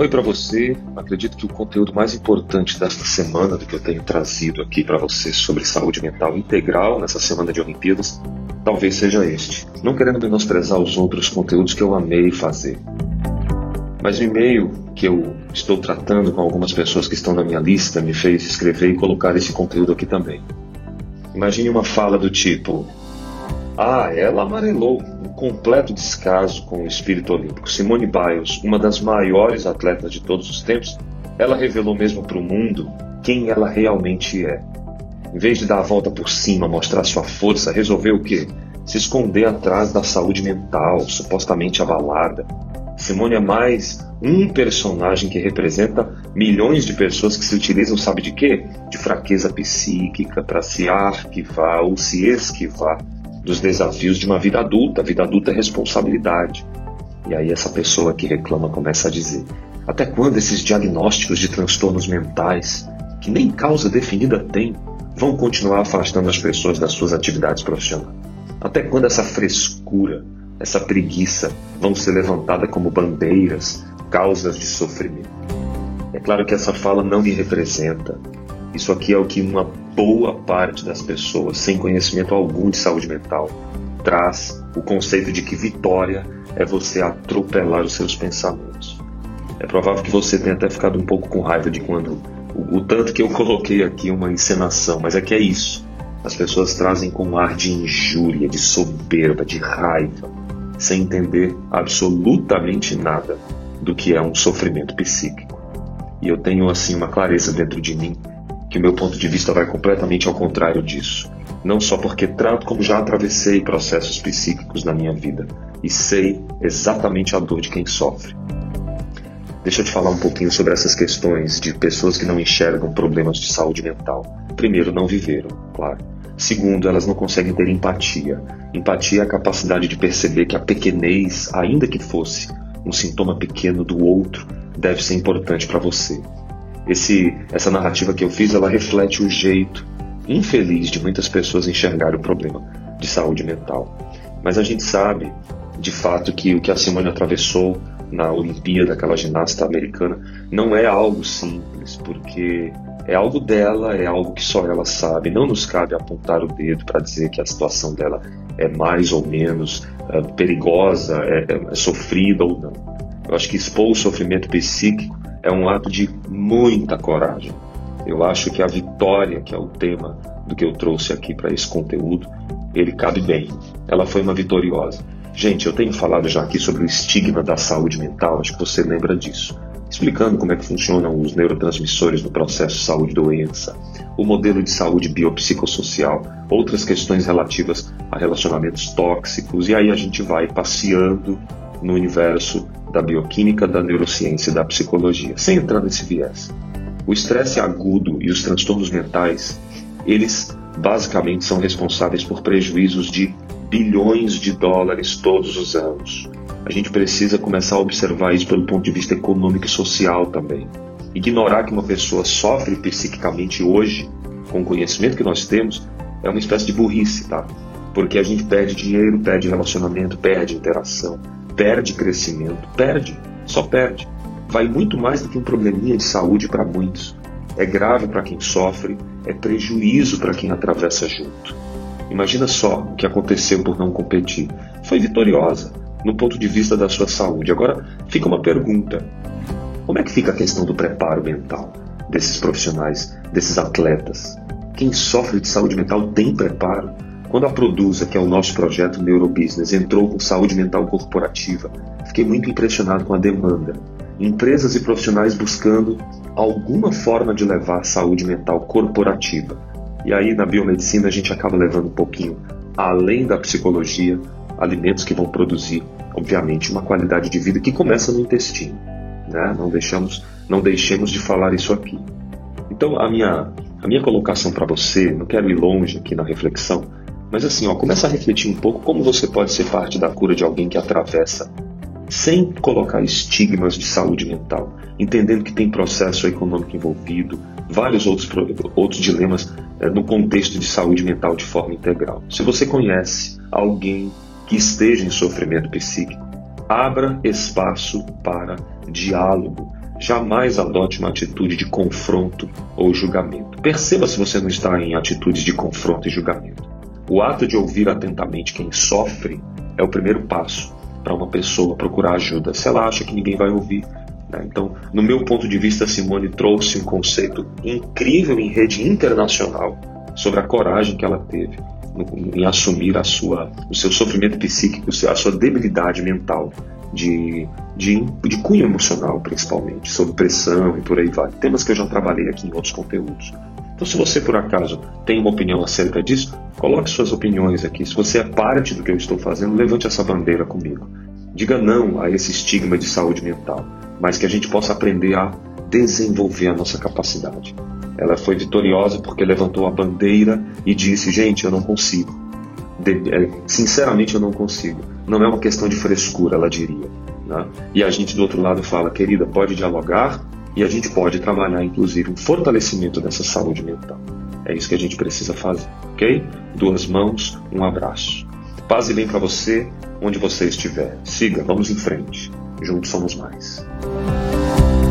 Oi para você. Acredito que o conteúdo mais importante desta semana do que eu tenho trazido aqui para você sobre saúde mental integral nessa semana de Olimpíadas talvez seja este. Não querendo menosprezar os outros conteúdos que eu amei fazer. Mas o e-mail que eu estou tratando com algumas pessoas que estão na minha lista me fez escrever e colocar esse conteúdo aqui também. Imagine uma fala do tipo: Ah, ela amarelou completo descaso com o espírito olímpico. Simone Biles, uma das maiores atletas de todos os tempos, ela revelou mesmo para o mundo quem ela realmente é. Em vez de dar a volta por cima, mostrar sua força, resolveu o quê? Se esconder atrás da saúde mental, supostamente abalada. Simone é mais um personagem que representa milhões de pessoas que se utilizam, sabe de quê? De fraqueza psíquica para se arquivar ou se esquivar dos desafios de uma vida adulta. A vida adulta é responsabilidade. E aí essa pessoa que reclama começa a dizer: até quando esses diagnósticos de transtornos mentais, que nem causa definida tem, vão continuar afastando as pessoas das suas atividades profissionais? Até quando essa frescura, essa preguiça vão ser levantadas como bandeiras, causas de sofrimento? É claro que essa fala não me representa, isso aqui é o que uma boa parte das pessoas, sem conhecimento algum de saúde mental, traz o conceito de que vitória é você atropelar os seus pensamentos. É provável que você tenha até ficado um pouco com raiva de quando o, o tanto que eu coloquei aqui uma encenação, mas é que é isso. As pessoas trazem com um ar de injúria, de soberba, de raiva, sem entender absolutamente nada do que é um sofrimento psíquico. E eu tenho assim uma clareza dentro de mim que o meu ponto de vista vai completamente ao contrário disso. Não só porque trato como já atravessei processos psíquicos na minha vida e sei exatamente a dor de quem sofre. Deixa eu te falar um pouquinho sobre essas questões de pessoas que não enxergam problemas de saúde mental. Primeiro, não viveram, claro. Segundo, elas não conseguem ter empatia. Empatia é a capacidade de perceber que a pequenez, ainda que fosse um sintoma pequeno do outro, deve ser importante para você esse, essa narrativa que eu fiz, ela reflete o jeito infeliz de muitas pessoas enxergar o problema de saúde mental. Mas a gente sabe, de fato, que o que a Simone atravessou na Olimpíada, aquela ginasta americana, não é algo simples, porque é algo dela, é algo que só ela sabe. Não nos cabe apontar o dedo para dizer que a situação dela é mais ou menos é, perigosa, é, é, sofrida ou não. Eu acho que expor o sofrimento psíquico é um ato de muita coragem. Eu acho que a vitória, que é o tema do que eu trouxe aqui para esse conteúdo, ele cabe bem. Ela foi uma vitoriosa. Gente, eu tenho falado já aqui sobre o estigma da saúde mental, acho que você lembra disso, explicando como é que funcionam os neurotransmissores no processo saúde-doença, o modelo de saúde biopsicossocial, outras questões relativas a relacionamentos tóxicos, e aí a gente vai passeando no universo da bioquímica, da neurociência e da psicologia, sem entrar nesse viés. O estresse agudo e os transtornos mentais, eles basicamente são responsáveis por prejuízos de bilhões de dólares todos os anos. A gente precisa começar a observar isso pelo ponto de vista econômico e social também. Ignorar que uma pessoa sofre psiquicamente hoje, com o conhecimento que nós temos, é uma espécie de burrice, tá? Porque a gente perde dinheiro, perde relacionamento, perde interação, perde crescimento, perde, só perde. Vai muito mais do que um probleminha de saúde para muitos. É grave para quem sofre, é prejuízo para quem atravessa junto. Imagina só o que aconteceu por não competir. Foi vitoriosa no ponto de vista da sua saúde. Agora fica uma pergunta: como é que fica a questão do preparo mental desses profissionais, desses atletas? Quem sofre de saúde mental tem preparo? Quando a Produza, que é o nosso projeto Neurobusiness, entrou com saúde mental corporativa, fiquei muito impressionado com a demanda. Empresas e profissionais buscando alguma forma de levar saúde mental corporativa. E aí na biomedicina a gente acaba levando um pouquinho além da psicologia, alimentos que vão produzir, obviamente, uma qualidade de vida que começa no intestino. Né? Não deixamos, não deixemos de falar isso aqui. Então a minha a minha colocação para você, não quero ir longe aqui na reflexão, mas assim, ó, começa a refletir um pouco como você pode ser parte da cura de alguém que atravessa sem colocar estigmas de saúde mental, entendendo que tem processo econômico envolvido, vários outros, outros dilemas é, no contexto de saúde mental de forma integral. Se você conhece alguém que esteja em sofrimento psíquico, abra espaço para diálogo. jamais adote uma atitude de confronto ou julgamento. Perceba se você não está em atitudes de confronto e julgamento. O ato de ouvir atentamente quem sofre é o primeiro passo para uma pessoa procurar ajuda. Se ela acha que ninguém vai ouvir, né? Então, no meu ponto de vista, Simone trouxe um conceito incrível em rede internacional sobre a coragem que ela teve em assumir a sua, o seu sofrimento psíquico, a sua debilidade mental, de, de, de cunho emocional, principalmente, sobre pressão e por aí vai. Temas que eu já trabalhei aqui em outros conteúdos. Então, se você por acaso tem uma opinião acerca disso, coloque suas opiniões aqui. Se você é parte do que eu estou fazendo, levante essa bandeira comigo. Diga não a esse estigma de saúde mental mas que a gente possa aprender a desenvolver a nossa capacidade. Ela foi vitoriosa porque levantou a bandeira e disse: gente, eu não consigo. De, é, sinceramente, eu não consigo. Não é uma questão de frescura, ela diria. Né? E a gente do outro lado fala: querida, pode dialogar e a gente pode trabalhar, inclusive, um fortalecimento dessa saúde mental. É isso que a gente precisa fazer, ok? Duas mãos, um abraço. Paz e bem para você, onde você estiver. Siga, vamos em frente. Juntos somos mais.